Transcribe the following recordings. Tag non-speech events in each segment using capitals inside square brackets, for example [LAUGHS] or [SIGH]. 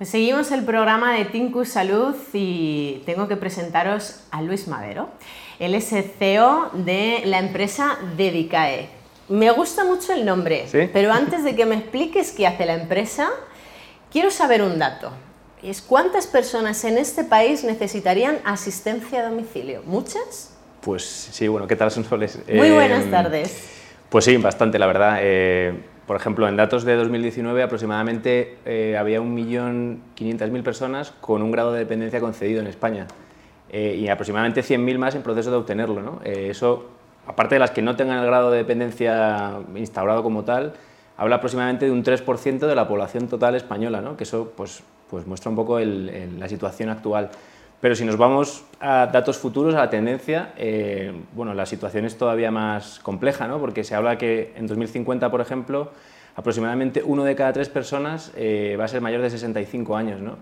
Pues seguimos el programa de Tinku Salud y tengo que presentaros a Luis Madero. Él es el CEO de la empresa Dedicae. Me gusta mucho el nombre, pero antes de que me expliques qué hace la empresa, quiero saber un dato. Es cuántas personas en este país necesitarían asistencia a domicilio. ¿Muchas? Pues sí, bueno, ¿qué tal son soles? [LAUGHS] Muy buenas em, tardes. Pues sí, bastante, la verdad. Eh, por ejemplo, en datos de 2019 aproximadamente eh, había 1.500.000 personas con un grado de dependencia concedido en España eh, y aproximadamente 100.000 más en proceso de obtenerlo. ¿no? Eh, eso, aparte de las que no tengan el grado de dependencia instaurado como tal, habla aproximadamente de un 3% de la población total española, ¿no? que eso pues, pues muestra un poco la situación actual. Pero si nos vamos a datos futuros, a la tendencia, eh, bueno, la situación es todavía más compleja, ¿no? porque se habla que en 2050, por ejemplo, aproximadamente uno de cada tres personas eh, va a ser mayor de 65 años. ¿no?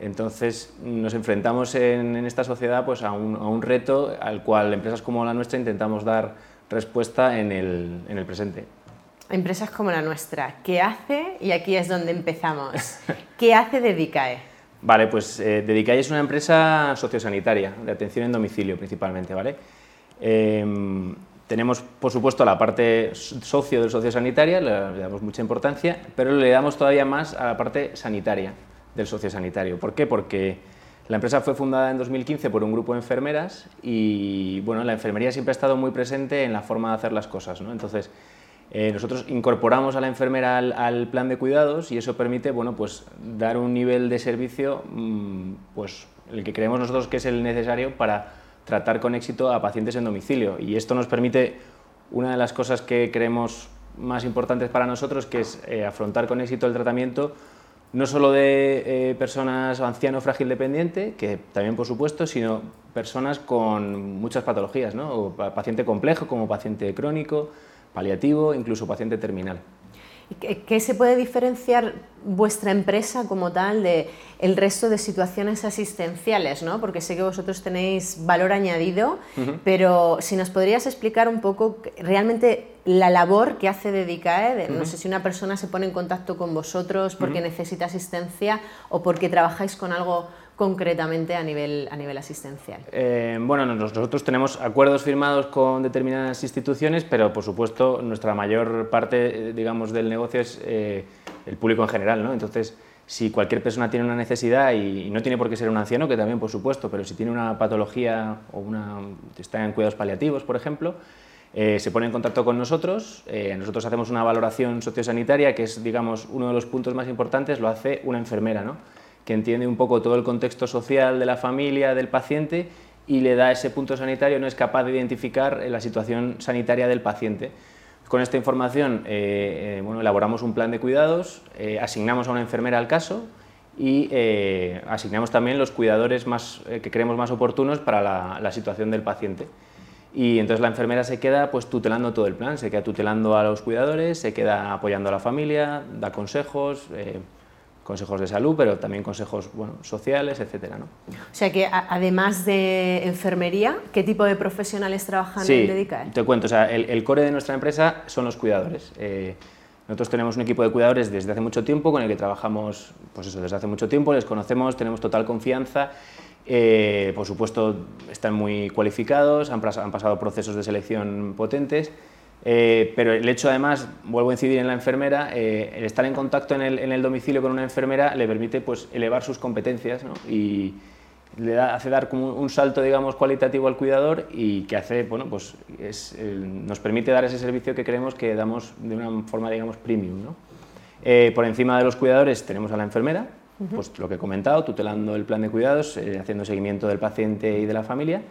Entonces nos enfrentamos en, esta sociedad pues, a, un, a, un, reto al cual empresas como la nuestra intentamos dar respuesta en el, en el presente. Empresas como la nuestra, ¿qué hace? Y aquí es donde empezamos. [LAUGHS] ¿Qué hace Dedicae? Vale, pues eh, es una empresa sociosanitaria, de atención en domicilio principalmente, ¿vale? Em, tenemos, por supuesto, la parte socio del sociosanitaria, le, le damos mucha importancia, pero le damos todavía más a la parte sanitaria del sociosanitario. ¿Por qué? Porque la empresa fue fundada en 2015 por un grupo de enfermeras y, bueno, la enfermería siempre ha estado muy presente en la forma de hacer las cosas, ¿no? Entonces, eh, nosotros incorporamos a la enfermera al, plan de cuidados y eso permite bueno, pues, dar un nivel de servicio mm, pues, el que creemos nosotros que es el necesario para tratar con éxito a pacientes en domicilio. Y esto nos permite una de las cosas que creemos más importantes para nosotros, que es eh, afrontar con éxito el tratamiento no solo de eh, personas anciano frágil dependiente, que también por supuesto, sino personas con muchas patologías, ¿no? o paciente complejo como paciente crónico, paliativo, incluso paciente terminal. ¿Qué se puede diferenciar vuestra empresa como tal de el resto de situaciones asistenciales? ¿no? Porque sé que vosotros tenéis valor añadido, pero si nos podrías explicar un poco realmente la labor que hace Dedicae, no sé si una persona se pone en contacto con vosotros porque necesita asistencia o porque trabajáis con algo concretamente a nivel, a nivel asistencial? Eh, bueno, nosotros tenemos acuerdos firmados con determinadas instituciones, pero por supuesto nuestra mayor parte, eh, digamos, del negocio es eh, el público en general, ¿no? Entonces, si cualquier persona tiene una necesidad y, no tiene por qué ser un anciano, que también por supuesto, pero si tiene una patología o una, está en cuidados paliativos, por ejemplo, se pone en contacto con nosotros, nosotros hacemos una valoración sociosanitaria, que es digamos, uno de los puntos más importantes, lo hace una enfermera. ¿no? Que entiende un poco todo el contexto social de la familia, del paciente, y le da ese punto sanitario, no es capaz de identificar la situación sanitaria del paciente. Con esta información eh, eh, bueno, elaboramos un plan de cuidados, eh, asignamos a una enfermera al caso y asignamos también los cuidadores más, que creemos más oportunos para la, la, situación del paciente. Y entonces la enfermera se queda pues, tutelando todo el plan, se queda tutelando a los cuidadores, se queda apoyando a la familia, da consejos, consejos de salud, pero también consejos bueno, sociales, etcétera. ¿no? O sea que además de enfermería, ¿qué tipo de profesionales trabajan en Dedicae? Te cuento, o sea, el, core de nuestra empresa son los cuidadores. Eh, nosotros tenemos un equipo de cuidadores desde hace mucho tiempo con el que trabajamos, pues eso, desde hace mucho tiempo, les conocemos, tenemos total confianza. Eh, por supuesto, están muy cualificados, han, han pasado procesos de selección potentes eh, pero el hecho, además, vuelvo a incidir en la enfermera, eh, el estar en contacto en el, domicilio con una enfermera le permite pues, elevar sus competencias y le hace dar como un salto digamos, cualitativo al cuidador y que hace, bueno, pues nos permite dar ese servicio que creemos que damos de una forma digamos, premium. ¿no? Eh, por encima de los cuidadores tenemos a la enfermera, pues lo que he comentado, tutelando el plan de cuidados, haciendo seguimiento del paciente y de la familia.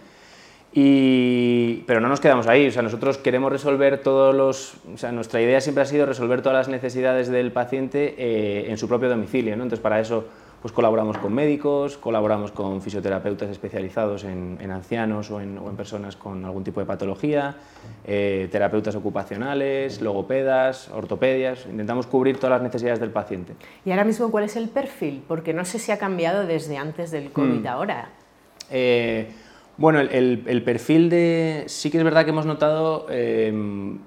Y, pero no nos quedamos ahí, o sea, nosotros queremos resolver todos los, o sea, nuestra idea siempre ha sido resolver todas las necesidades del paciente eh, en su propio domicilio, ¿no? Entonces, para eso pues colaboramos con médicos, colaboramos con fisioterapeutas especializados en, ancianos o en, personas con algún tipo de patología, eh, terapeutas ocupacionales, logopedas, ortopedias, intentamos cubrir todas las necesidades del paciente. ¿Y ahora mismo cuál es el perfil? Porque no sé si ha cambiado desde antes del COVID mm. ahora. Eh, bueno, el, perfil de... Sí que es verdad que hemos notado, em,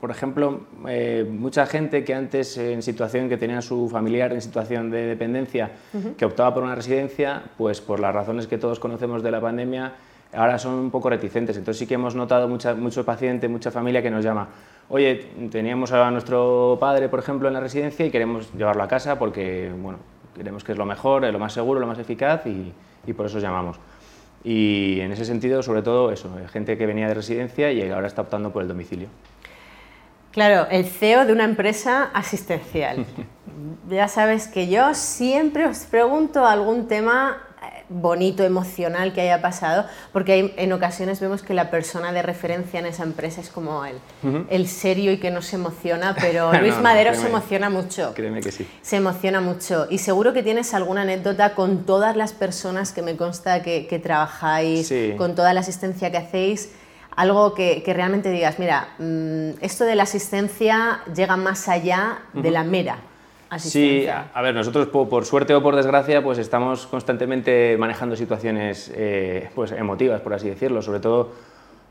por ejemplo, eh, mucha gente que antes en situación que tenía su familiar en situación de dependencia, que optaba por una residencia, pues por las razones que todos conocemos de la pandemia, ahora son un poco reticentes. Entonces sí que hemos notado mucha, mucho paciente, mucha familia que nos llama, oye, teníamos a nuestro padre, por ejemplo, en la residencia y queremos llevarlo a casa porque, bueno, queremos que es lo mejor, lo más seguro, lo más eficaz y, y por eso os llamamos. Y en ese sentido, sobre todo eso, gente que venía de residencia y ahora está optando por el domicilio. Claro, el CEO de una empresa asistencial. [LAUGHS] ya sabes que yo siempre os pregunto algún tema eh, bonito, emocional que haya pasado, porque en ocasiones vemos que la persona de referencia en esa empresa es como él, el serio y que no se emociona, pero [LAUGHS] Luis Madero se emociona mucho. Créeme que sí. Se emociona mucho y seguro que tienes alguna anécdota con todas las personas que me consta que, trabajáis, con toda la asistencia que hacéis algo que, realmente digas, mira, mm, esto de la asistencia llega más allá de la mera. Sí, a, ver, nosotros por, suerte o por desgracia, pues estamos constantemente manejando situaciones eh, pues emotivas, por así decirlo, sobre todo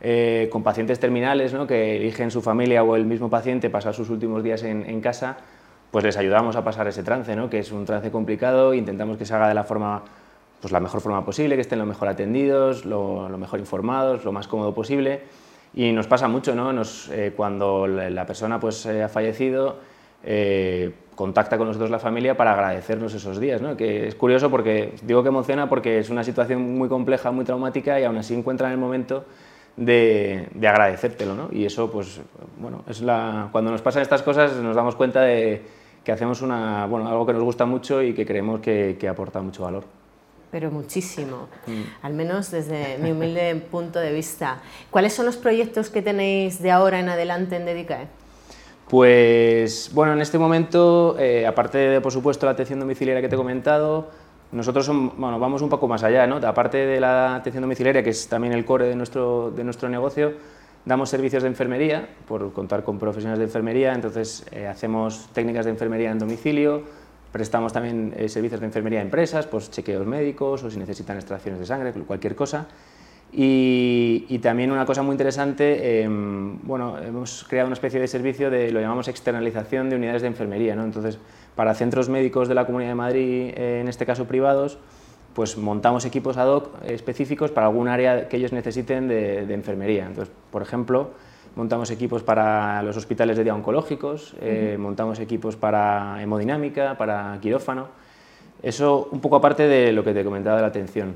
eh, con pacientes terminales ¿no? que eligen su familia o el mismo paciente pasar sus últimos días en, en casa, pues les ayudamos a pasar ese trance, ¿no? que es un trance complicado, intentamos que se haga de la forma pues, la mejor forma posible, que estén lo mejor atendidos, lo, mejor informados, lo más cómodo posible. Y nos pasa mucho, ¿no? Nos, eh, cuando la persona pues, eh, ha fallecido, eh, contacta con nosotros la familia para agradecernos esos días, ¿no? que es curioso porque digo que emociona porque es una situación muy compleja, muy traumática y aún así encuentran el momento de, de agradecértelo. ¿no? Y eso, pues, bueno, es la, cuando nos pasan estas cosas nos damos cuenta de que hacemos una, bueno, algo que nos gusta mucho y que creemos que, que aporta mucho valor pero muchísimo, mm. al menos desde mi humilde [LAUGHS] punto de vista. ¿Cuáles son los proyectos que tenéis de ahora en adelante en Dedicae? Pues bueno, en este momento, eh, aparte de por supuesto la atención domiciliaria que te he comentado, nosotros bueno, vamos un poco más allá, ¿no? aparte de la atención domiciliaria, que es también el core de nuestro, de nuestro negocio, damos servicios de enfermería, por contar con profesionales de enfermería, entonces eh, hacemos técnicas de enfermería en domicilio, Prestamos también eh, servicios de enfermería a empresas, pues chequeos médicos o si necesitan extracciones de sangre, cualquier cosa. Y, también una cosa muy interesante, em, bueno, hemos creado una especie de servicio de, lo llamamos externalización de unidades de enfermería, ¿no? Entonces, para centros médicos de la Comunidad de Madrid, eh, en este caso privados, pues montamos equipos ad hoc específicos para algún área que ellos necesiten de, de enfermería. Entonces, por ejemplo, montamos equipos para los hospitales de día oncológicos, eh, montamos equipos para hemodinámica, para quirófano. Eso un poco aparte de lo que te comentaba de la atención.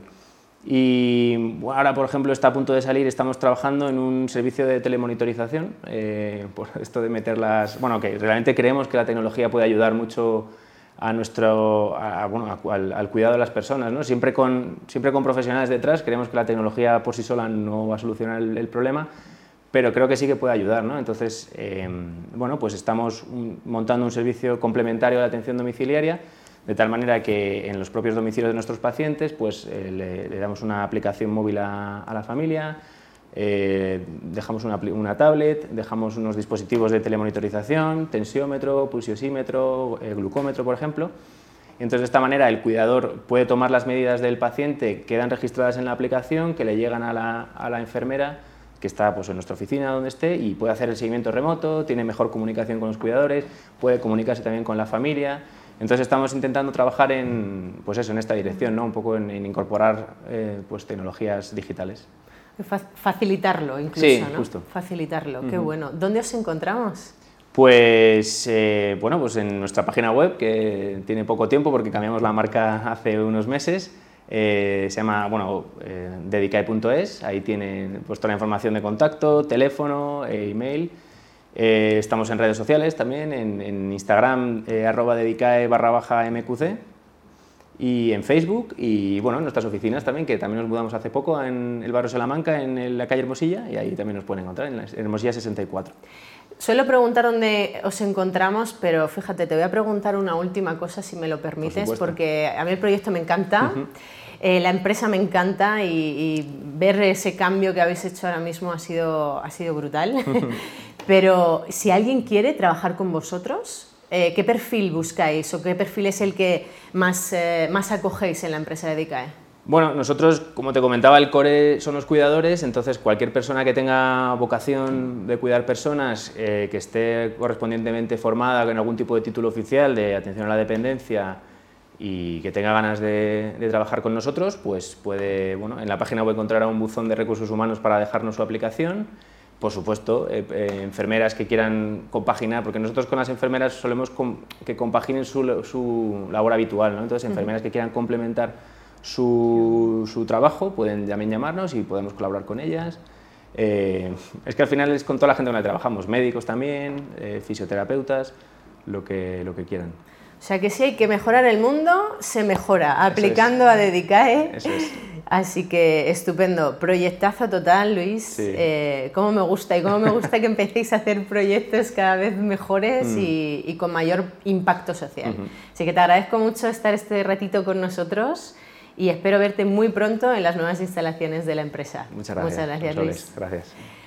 Y ahora, por ejemplo, está a punto de salir, estamos trabajando en un servicio de telemonitorización, eh, por [LAUGHS] esto de meterlas, bueno, que realmente creemos que la tecnología puede ayudar mucho a nuestro, bueno, al, cuidado de las personas, ¿no? siempre, con, siempre con profesionales detrás, creemos que la tecnología por sí sola no va a solucionar el problema, pero creo que sí que puede ayudar. ¿no? Entonces, em, bueno, pues estamos montando un servicio complementario de atención domiciliaria, de tal manera que en los propios domicilios de nuestros pacientes pues, eh, le, damos una aplicación móvil a, la familia, eh, dejamos una, tablet, dejamos unos dispositivos de telemonitorización, tensiómetro, pulsiosímetro, eh, glucómetro, por ejemplo. Entonces, de esta manera, el cuidador puede tomar las medidas del paciente, quedan registradas en la aplicación, que le llegan a la, a la enfermera que está pues, en nuestra oficina donde esté y puede hacer el seguimiento remoto, tiene mejor comunicación con los cuidadores, puede comunicarse también con la familia. Entonces estamos intentando trabajar en, pues eso, en esta dirección, ¿no? un poco en, incorporar eh, pues, tecnologías digitales. Facilitarlo incluso, sí, justo. Facilitarlo, qué bueno. ¿Dónde os encontramos? Pues eh, bueno, pues en nuestra página web, que tiene poco tiempo porque cambiamos la marca [LAUGHS] hace unos meses, eh, se llama, bueno, eh, dedicae.es, ahí tienen pues, toda la información de contacto, teléfono, e email. Eh, estamos en redes sociales también, en, Instagram, eh, arroba dedicae barra baja mqc, y en Facebook, y bueno, en nuestras oficinas también, que también nos mudamos hace poco en el barrio Salamanca, en la calle Hermosilla, y ahí también nos pueden encontrar, en la Hermosilla 64. Suelo preguntar dónde os encontramos, pero fíjate, te voy a preguntar una última cosa, si me lo permites, porque a mí el proyecto me encanta, eh, la empresa me encanta y, ver ese cambio que habéis hecho ahora mismo ha sido, ha sido brutal. [LAUGHS] pero si alguien quiere trabajar con vosotros, eh, ¿qué perfil buscáis o qué perfil es el que más, eh, más acogéis en la empresa de DICAE? Bueno, nosotros, como te comentaba, el core son los cuidadores, entonces cualquier persona que tenga vocación de cuidar personas, eh, que esté correspondientemente formada con algún tipo de título oficial de atención a la dependencia y que tenga ganas de, trabajar con nosotros, pues puede, bueno, en la página web encontrar un buzón de recursos humanos para dejarnos su aplicación. Por supuesto, eh, eh, enfermeras que quieran compaginar, porque nosotros con las enfermeras solemos que compaginen su, su, labor habitual, ¿no? entonces enfermeras que quieran complementar su, trabajo, pueden también llamarnos y podemos colaborar con ellas. Eh, es que al final es con toda la gente con la que trabajamos, médicos también, fisioterapeutas, lo que, lo que quieran. O sea que si hay que mejorar el mundo, se mejora aplicando a Dedicae. Eso es. Así que estupendo, proyectazo total, Luis. Eh, cómo me gusta y cómo me gusta que empecéis a hacer proyectos cada vez mejores mm. y, con mayor impacto social. Así que te agradezco mucho estar este ratito con nosotros y espero verte muy pronto en las nuevas instalaciones de la empresa. Muchas gracias. Muchas gracias, Luis. Gracias.